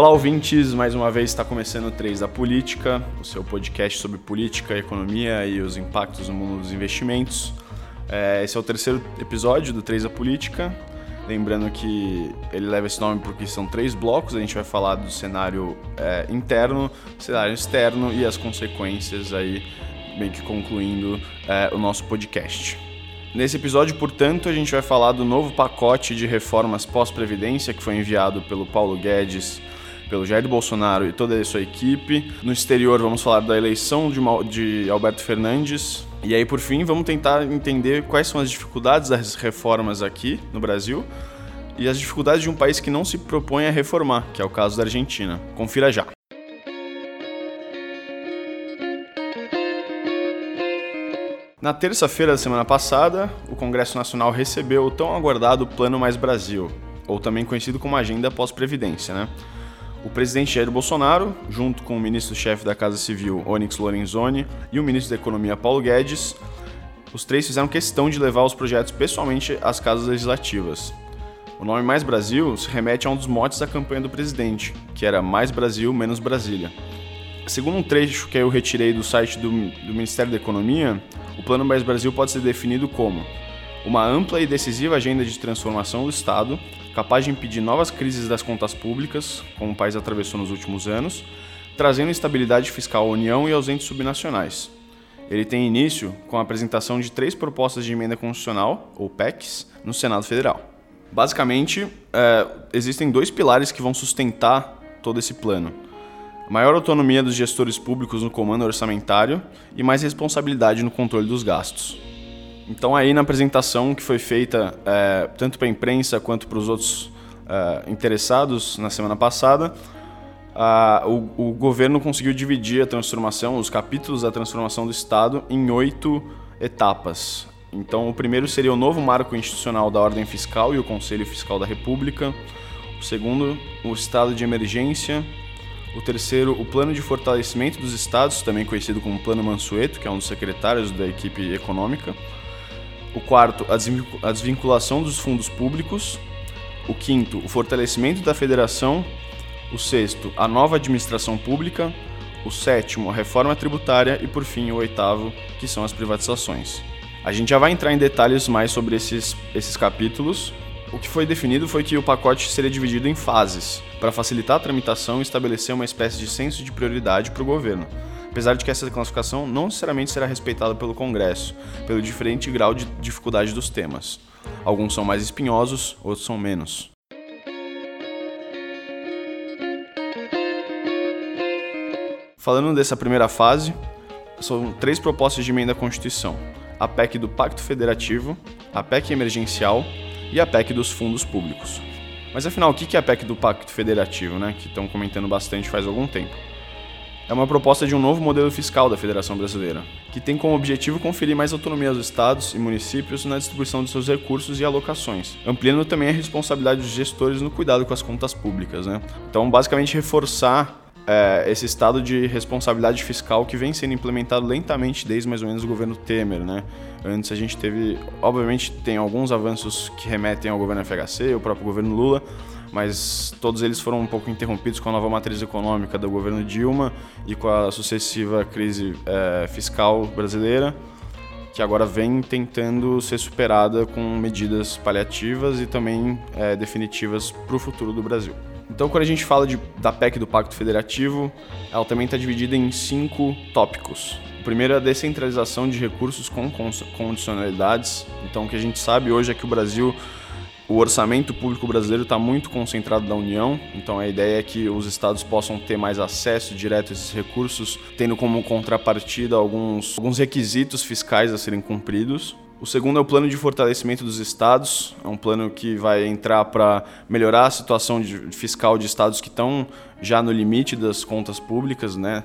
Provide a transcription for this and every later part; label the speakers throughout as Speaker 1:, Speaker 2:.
Speaker 1: Olá, ouvintes! Mais uma vez está começando o 3 da Política, o seu podcast sobre política, economia e os impactos no mundo dos investimentos. É, esse é o terceiro episódio do 3 da Política. Lembrando que ele leva esse nome porque são três blocos. A gente vai falar do cenário é, interno, cenário externo e as consequências aí, meio que concluindo é, o nosso podcast. Nesse episódio, portanto, a gente vai falar do novo pacote de reformas pós-previdência que foi enviado pelo Paulo Guedes pelo Jair Bolsonaro e toda a sua equipe. No exterior, vamos falar da eleição de, de Alberto Fernandes. E aí, por fim, vamos tentar entender quais são as dificuldades das reformas aqui no Brasil e as dificuldades de um país que não se propõe a reformar, que é o caso da Argentina. Confira já. Na terça-feira da semana passada, o Congresso Nacional recebeu o tão aguardado Plano Mais Brasil, ou também conhecido como Agenda Pós-Previdência, né? O presidente Jair Bolsonaro, junto com o ministro-chefe da Casa Civil, Onyx Lorenzoni, e o ministro da Economia, Paulo Guedes, os três fizeram questão de levar os projetos pessoalmente às casas legislativas. O nome Mais Brasil se remete a um dos motes da campanha do presidente, que era Mais Brasil, menos Brasília. Segundo um trecho que eu retirei do site do, do Ministério da Economia, o Plano Mais Brasil pode ser definido como uma ampla e decisiva agenda de transformação do Estado, capaz de impedir novas crises das contas públicas, como o país atravessou nos últimos anos, trazendo estabilidade fiscal à União e aos entes subnacionais. Ele tem início com a apresentação de três propostas de emenda constitucional, ou PECs, no Senado Federal. Basicamente, é, existem dois pilares que vão sustentar todo esse plano: maior autonomia dos gestores públicos no comando orçamentário e mais responsabilidade no controle dos gastos. Então aí na apresentação que foi feita é, tanto para a imprensa quanto para os outros é, interessados na semana passada, a, o, o, governo conseguiu dividir a transformação, os capítulos da transformação do Estado, em oito etapas. Então o primeiro seria o novo marco institucional da ordem fiscal e o Conselho Fiscal da República. O segundo, o estado de emergência. O terceiro, o plano de fortalecimento dos estados, também conhecido como Plano Mansueto, que é um dos secretários da equipe econômica. O quarto, a desvinculação dos fundos públicos. O quinto, o fortalecimento da federação. O sexto, a nova administração pública. O sétimo, a reforma tributária. E por fim, o oitavo, que são as privatizações. A gente já vai entrar em detalhes mais sobre esses, esses capítulos. O que foi definido foi que o pacote seria dividido em fases, para facilitar a tramitação e estabelecer uma espécie de senso de prioridade para o governo apesar de que essa classificação não necessariamente será respeitada pelo Congresso, pelo diferente grau de dificuldade dos temas. Alguns são mais espinhosos, outros são menos. Falando dessa primeira fase, são três propostas de emenda à Constituição: a PEC do Pacto Federativo, a PEC emergencial e a PEC dos fundos públicos. Mas afinal, o que é a PEC do Pacto Federativo, né? Que estão comentando bastante faz algum tempo é uma proposta de um novo modelo fiscal da Federação Brasileira, que tem como objetivo conferir mais autonomia aos estados e municípios na distribuição de seus recursos e alocações, ampliando também a responsabilidade dos gestores no cuidado com as contas públicas. Né? Então, basicamente, reforçar é, esse estado de responsabilidade fiscal que vem sendo implementado lentamente desde mais ou menos o governo Temer. Né? Antes a gente teve, obviamente, tem alguns avanços que remetem ao governo FHC, o próprio governo Lula, mas todos eles foram um pouco interrompidos com a nova matriz econômica do governo Dilma e com a sucessiva crise é, fiscal brasileira, que agora vem tentando ser superada com medidas paliativas e também é, definitivas para o futuro do Brasil. Então, quando a gente fala de, da PEC do Pacto Federativo, ela também está dividida em cinco tópicos. O primeiro é a descentralização de recursos com condicionalidades. Então, o que a gente sabe hoje é que o Brasil o orçamento público brasileiro está muito concentrado na União, então a ideia é que os estados possam ter mais acesso direto a esses recursos, tendo como contrapartida alguns, alguns requisitos fiscais a serem cumpridos. O segundo é o plano de fortalecimento dos estados, é um plano que vai entrar para melhorar a situação de, fiscal de estados que estão já no limite das contas públicas. Né?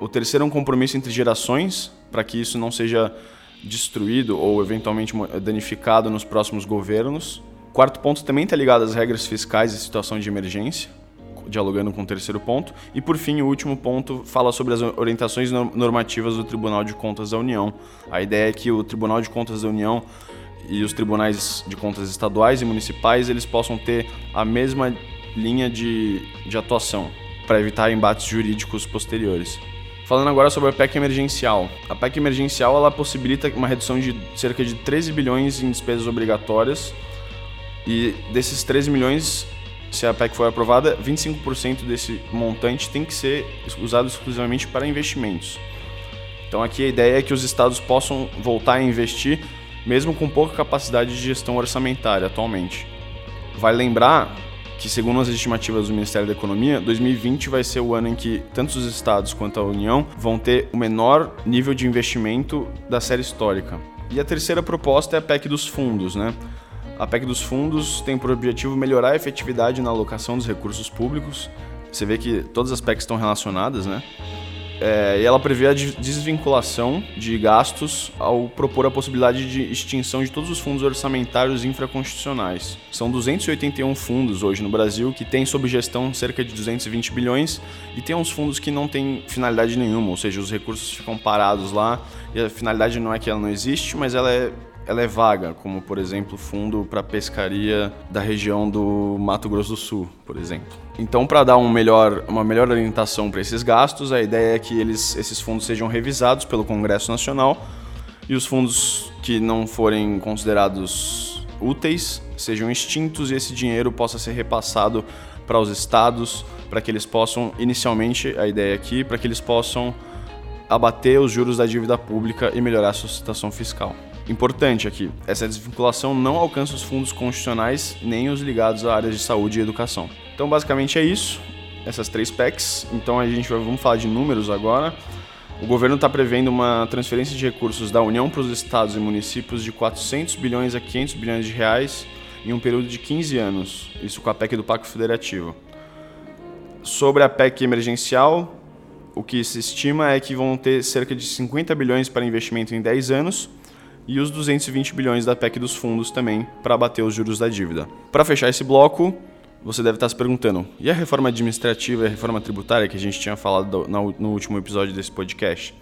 Speaker 1: O terceiro é um compromisso entre gerações, para que isso não seja destruído ou eventualmente danificado nos próximos governos quarto ponto também está ligado às regras fiscais e situação de emergência, dialogando com o terceiro ponto. E por fim, o último ponto fala sobre as orientações normativas do Tribunal de Contas da União. A ideia é que o Tribunal de Contas da União e os tribunais de contas estaduais e municipais eles possam ter a mesma linha de, de atuação para evitar embates jurídicos posteriores. Falando agora sobre a PEC emergencial. A PEC emergencial ela possibilita uma redução de cerca de 13 bilhões em despesas obrigatórias e desses 13 milhões, se a PEC for aprovada, 25% desse montante tem que ser usado exclusivamente para investimentos. Então aqui a ideia é que os estados possam voltar a investir mesmo com pouca capacidade de gestão orçamentária atualmente. Vale lembrar que, segundo as estimativas do Ministério da Economia, 2020 vai ser o ano em que tanto os estados quanto a União vão ter o menor nível de investimento da série histórica. E a terceira proposta é a PEC dos fundos, né? A PEC dos fundos tem por objetivo melhorar a efetividade na alocação dos recursos públicos. Você vê que todas as PECs estão relacionadas, né? É, e ela prevê a desvinculação de gastos ao propor a possibilidade de extinção de todos os fundos orçamentários infraconstitucionais. São 281 fundos hoje no Brasil que têm sob gestão cerca de 220 bilhões e tem uns fundos que não têm finalidade nenhuma, ou seja, os recursos ficam parados lá e a finalidade não é que ela não existe, mas ela é ela é vaga, como por exemplo fundo para pescaria da região do Mato Grosso do Sul, por exemplo. Então, para dar um melhor, uma melhor orientação para esses gastos, a ideia é que eles, esses fundos sejam revisados pelo Congresso Nacional e os fundos que não forem considerados úteis sejam extintos e esse dinheiro possa ser repassado para os estados, para que eles possam, inicialmente, a ideia aqui, para que eles possam abater os juros da dívida pública e melhorar a sua situação fiscal. Importante aqui, essa desvinculação não alcança os fundos constitucionais nem os ligados a áreas de saúde e educação. Então, basicamente é isso, essas três PECs. Então, a gente vai, vamos falar de números agora. O governo está prevendo uma transferência de recursos da União para os estados e municípios de 400 bilhões a 500 bilhões de reais em um período de 15 anos, isso com a PEC do Pacto Federativo. Sobre a PEC emergencial, o que se estima é que vão ter cerca de 50 bilhões para investimento em 10 anos e os 220 bilhões da PEC dos fundos também para abater os juros da dívida. Para fechar esse bloco, você deve estar se perguntando: e a reforma administrativa e a reforma tributária que a gente tinha falado no último episódio desse podcast?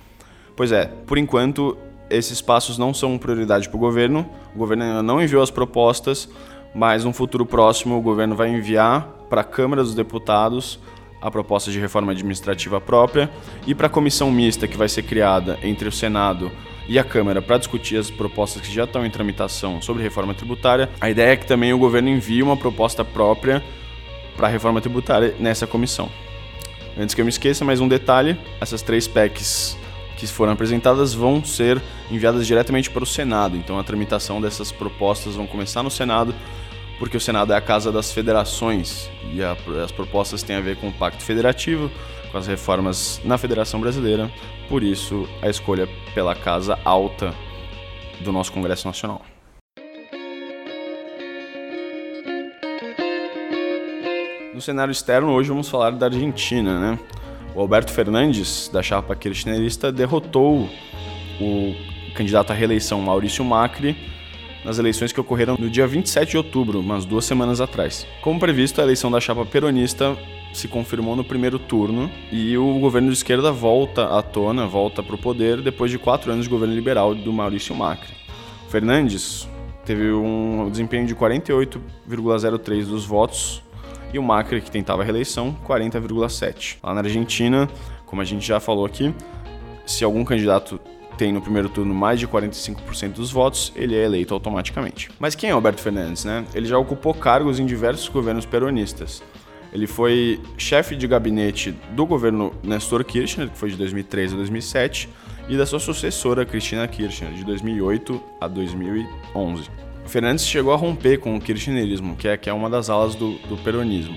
Speaker 1: Pois é, por enquanto, esses passos não são prioridade para o governo, o governo ainda não enviou as propostas, mas no futuro próximo o governo vai enviar para a Câmara dos Deputados a proposta de reforma administrativa própria e para a comissão mista que vai ser criada entre o Senado e a Câmara para discutir as propostas que já estão em tramitação sobre reforma tributária. A ideia é que também o governo envie uma proposta própria para a reforma tributária nessa comissão. Antes que eu me esqueça, mais um detalhe: essas três PECs que foram apresentadas vão ser enviadas diretamente para o Senado. Então a tramitação dessas propostas vão começar no Senado, porque o Senado é a casa das federações e a, as propostas têm a ver com o Pacto Federativo, com as reformas na Federação Brasileira, por isso a escolha pela casa alta do nosso Congresso Nacional. No cenário externo, hoje vamos falar da Argentina, né? O Alberto Fernandes, da chapa kirchnerista, derrotou o candidato à reeleição Maurício Macri nas eleições que ocorreram no dia 27 de outubro, umas duas semanas atrás. Como previsto, a eleição da chapa peronista se confirmou no primeiro turno e o governo de esquerda volta à tona, volta para o poder depois de quatro anos de governo liberal do Maurício Macri. Fernandes teve um desempenho de 48,03 dos votos e o Macri, que tentava a reeleição, 40,7. Lá na Argentina, como a gente já falou aqui, se algum candidato tem no primeiro turno mais de 45% dos votos, ele é eleito automaticamente. Mas quem é Alberto Fernandes, né? Ele já ocupou cargos em diversos governos peronistas. Ele foi chefe de gabinete do governo Nestor Kirchner, que foi de 2003 a 2007, e da sua sucessora Cristina Kirchner, de 2008 a 2011. Fernandes chegou a romper com o kirchnerismo, que é, que é uma das alas do, do peronismo.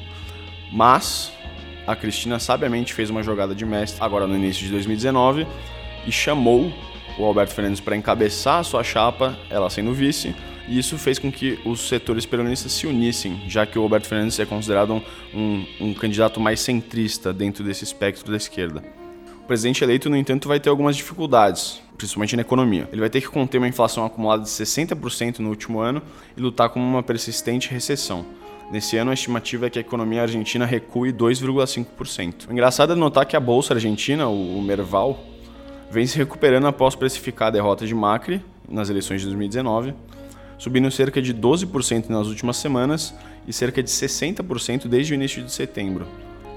Speaker 1: Mas a Cristina sabiamente fez uma jogada de mestre agora no início de 2019 e chamou o Alberto Fernandes para encabeçar a sua chapa, ela sendo vice, e isso fez com que os setores peronistas se unissem, já que o Alberto Fernandes é considerado um, um, um candidato mais centrista dentro desse espectro da esquerda. O presidente eleito, no entanto, vai ter algumas dificuldades, principalmente na economia. Ele vai ter que conter uma inflação acumulada de 60% no último ano e lutar com uma persistente recessão. Nesse ano, a estimativa é que a economia argentina recue 2,5%. O engraçado é notar que a bolsa argentina, o Merval, vem se recuperando após precificar a derrota de Macri nas eleições de 2019 subindo cerca de 12% nas últimas semanas e cerca de 60% desde o início de setembro.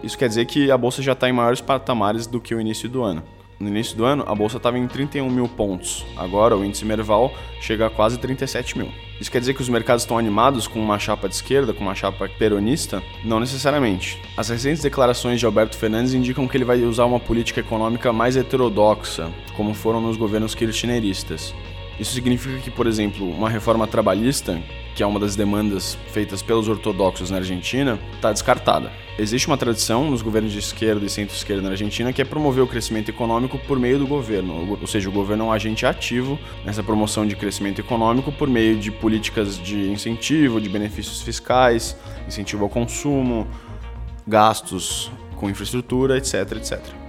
Speaker 1: Isso quer dizer que a bolsa já está em maiores patamares do que o início do ano. No início do ano, a bolsa estava em 31 mil pontos. Agora, o índice Merval chega a quase 37 mil. Isso quer dizer que os mercados estão animados com uma chapa de esquerda, com uma chapa peronista? Não necessariamente. As recentes declarações de Alberto Fernandes indicam que ele vai usar uma política econômica mais heterodoxa, como foram nos governos kirchneristas. Isso significa que, por exemplo, uma reforma trabalhista, que é uma das demandas feitas pelos ortodoxos na Argentina, está descartada. Existe uma tradição nos governos de esquerda e centro-esquerda na Argentina que é promover o crescimento econômico por meio do governo, ou seja, o governo é um agente ativo nessa promoção de crescimento econômico por meio de políticas de incentivo, de benefícios fiscais, incentivo ao consumo, gastos com infraestrutura, etc, etc.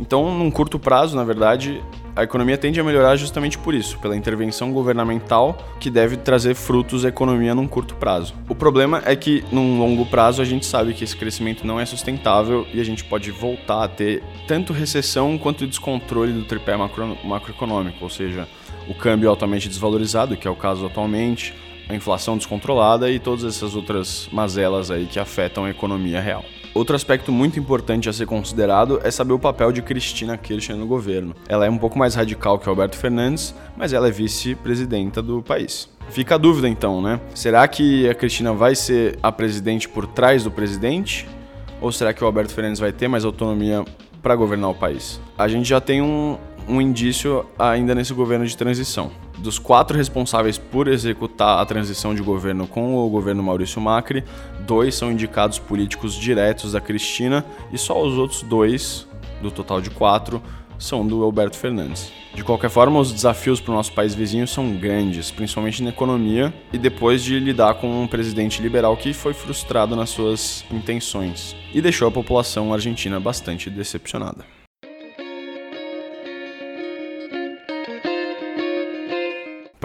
Speaker 1: Então, num curto prazo, na verdade, a economia tende a melhorar justamente por isso, pela intervenção governamental que deve trazer frutos à economia num curto prazo. O problema é que num longo prazo a gente sabe que esse crescimento não é sustentável e a gente pode voltar a ter tanto recessão quanto descontrole do tripé macro, macroeconômico, ou seja, o câmbio altamente desvalorizado, que é o caso atualmente, a inflação descontrolada e todas essas outras mazelas aí que afetam a economia real. Outro aspecto muito importante a ser considerado é saber o papel de Cristina Kirchner no governo. Ela é um pouco mais radical que Alberto Fernandes, mas ela é vice-presidenta do país. Fica a dúvida então, né? Será que a Cristina vai ser a presidente por trás do presidente? Ou será que o Alberto Fernandes vai ter mais autonomia para governar o país? A gente já tem um, um indício ainda nesse governo de transição. Dos quatro responsáveis por executar a transição de governo com o governo Maurício Macri, dois são indicados políticos diretos da Cristina e só os outros dois, do total de quatro, são do Alberto Fernandes. De qualquer forma, os desafios para o nosso país vizinho são grandes, principalmente na economia e depois de lidar com um presidente liberal que foi frustrado nas suas intenções e deixou a população argentina bastante decepcionada.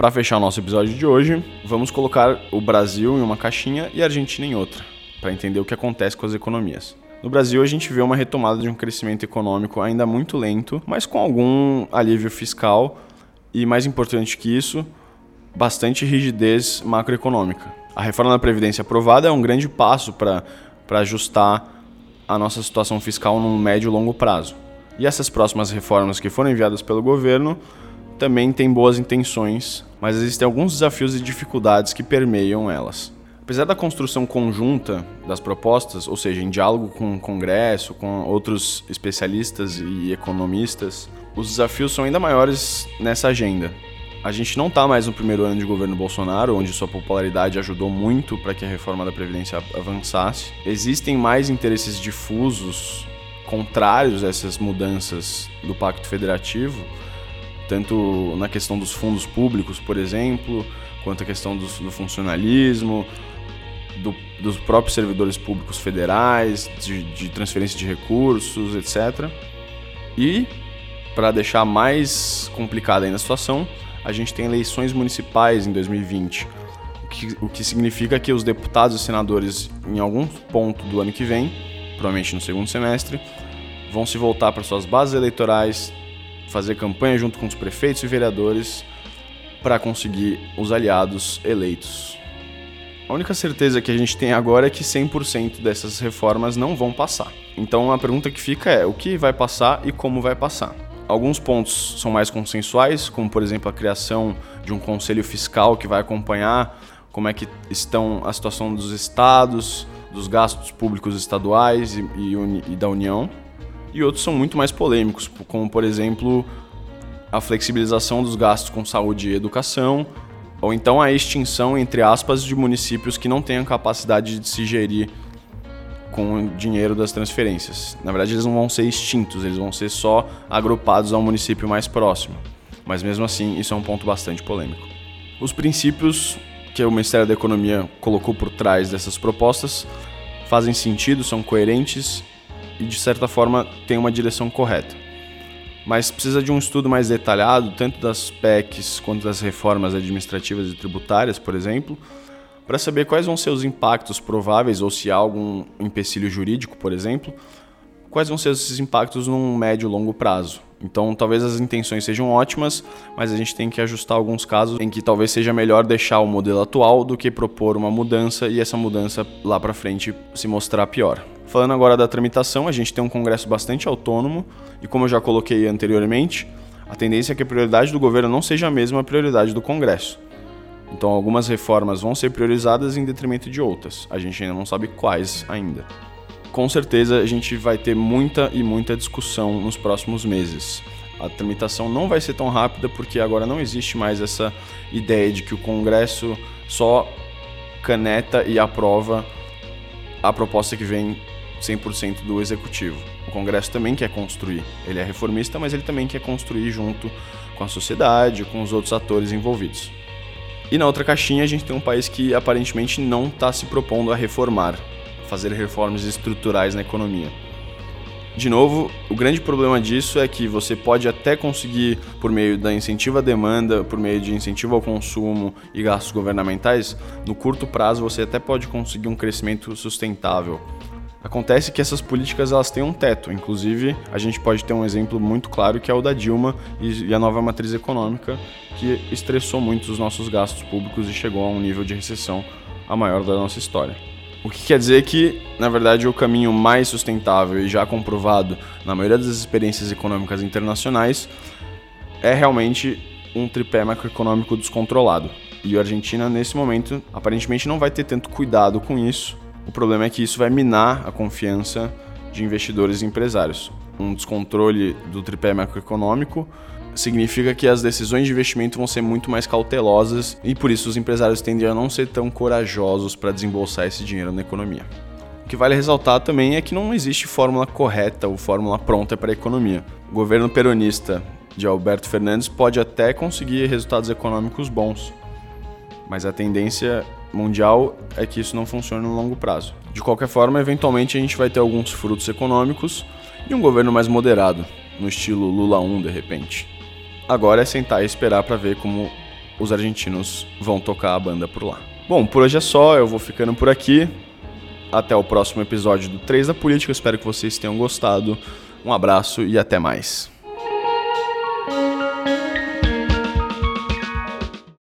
Speaker 1: Para fechar o nosso episódio de hoje, vamos colocar o Brasil em uma caixinha e a Argentina em outra, para entender o que acontece com as economias. No Brasil, a gente vê uma retomada de um crescimento econômico ainda muito lento, mas com algum alívio fiscal e, mais importante que isso, bastante rigidez macroeconômica. A reforma da Previdência aprovada é um grande passo para ajustar a nossa situação fiscal num médio e longo prazo. E essas próximas reformas que foram enviadas pelo governo também têm boas intenções, mas existem alguns desafios e dificuldades que permeiam elas. Apesar da construção conjunta das propostas, ou seja, em diálogo com o Congresso, com outros especialistas e economistas, os desafios são ainda maiores nessa agenda. A gente não está mais no primeiro ano de governo Bolsonaro, onde sua popularidade ajudou muito para que a reforma da Previdência avançasse. Existem mais interesses difusos contrários a essas mudanças do Pacto Federativo, tanto na questão dos fundos públicos, por exemplo, quanto a questão do, do funcionalismo, do, dos próprios servidores públicos federais, de, de transferência de recursos, etc. E, para deixar mais complicada ainda a situação, a gente tem eleições municipais em 2020, o que, o que significa que os deputados e senadores, em algum ponto do ano que vem, provavelmente no segundo semestre, vão se voltar para suas bases eleitorais, fazer campanha junto com os prefeitos e vereadores para conseguir os aliados eleitos. A única certeza que a gente tem agora é que 100% dessas reformas não vão passar. Então a pergunta que fica é: o que vai passar e como vai passar? Alguns pontos são mais consensuais, como por exemplo a criação de um conselho fiscal que vai acompanhar como é que estão a situação dos estados, dos gastos públicos estaduais e, e, e da União e outros são muito mais polêmicos, como por exemplo a flexibilização dos gastos com saúde e educação, ou então a extinção, entre aspas, de municípios que não tenham capacidade de se gerir com o dinheiro das transferências. Na verdade, eles não vão ser extintos, eles vão ser só agrupados ao município mais próximo. Mas mesmo assim, isso é um ponto bastante polêmico. Os princípios que o Ministério da Economia colocou por trás dessas propostas fazem sentido, são coerentes e de certa forma tem uma direção correta. Mas precisa de um estudo mais detalhado, tanto das PECs quanto das reformas administrativas e tributárias, por exemplo, para saber quais vão ser os impactos prováveis ou se há algum empecilho jurídico, por exemplo, quais vão ser esses impactos num médio e longo prazo. Então, talvez as intenções sejam ótimas, mas a gente tem que ajustar alguns casos em que talvez seja melhor deixar o modelo atual do que propor uma mudança e essa mudança lá para frente se mostrar pior. Falando agora da tramitação, a gente tem um Congresso bastante autônomo e, como eu já coloquei anteriormente, a tendência é que a prioridade do governo não seja a mesma prioridade do Congresso. Então, algumas reformas vão ser priorizadas em detrimento de outras. A gente ainda não sabe quais ainda com certeza a gente vai ter muita e muita discussão nos próximos meses. A tramitação não vai ser tão rápida porque agora não existe mais essa ideia de que o Congresso só caneta e aprova a proposta que vem 100% do executivo. O Congresso também quer construir. Ele é reformista, mas ele também quer construir junto com a sociedade, com os outros atores envolvidos. E na outra caixinha a gente tem um país que aparentemente não está se propondo a reformar fazer reformas estruturais na economia. De novo, o grande problema disso é que você pode até conseguir, por meio da incentivo à demanda, por meio de incentivo ao consumo e gastos governamentais, no curto prazo você até pode conseguir um crescimento sustentável. Acontece que essas políticas elas têm um teto, inclusive a gente pode ter um exemplo muito claro que é o da Dilma e a nova matriz econômica, que estressou muito os nossos gastos públicos e chegou a um nível de recessão a maior da nossa história. O que quer dizer que, na verdade, o caminho mais sustentável e já comprovado na maioria das experiências econômicas internacionais é realmente um tripé macroeconômico descontrolado. E a Argentina, nesse momento, aparentemente não vai ter tanto cuidado com isso. O problema é que isso vai minar a confiança de investidores e empresários. Um descontrole do tripé macroeconômico significa que as decisões de investimento vão ser muito mais cautelosas e por isso os empresários tendem a não ser tão corajosos para desembolsar esse dinheiro na economia. O que vale ressaltar também é que não existe fórmula correta ou fórmula pronta para a economia. O governo peronista de Alberto Fernandes pode até conseguir resultados econômicos bons, mas a tendência mundial é que isso não funcione no longo prazo. De qualquer forma, eventualmente a gente vai ter alguns frutos econômicos e um governo mais moderado, no estilo Lula 1 de repente. Agora é sentar e esperar para ver como os argentinos vão tocar a banda por lá. Bom, por hoje é só, eu vou ficando por aqui. Até o próximo episódio do 3 da Política, espero que vocês tenham gostado. Um abraço e até mais.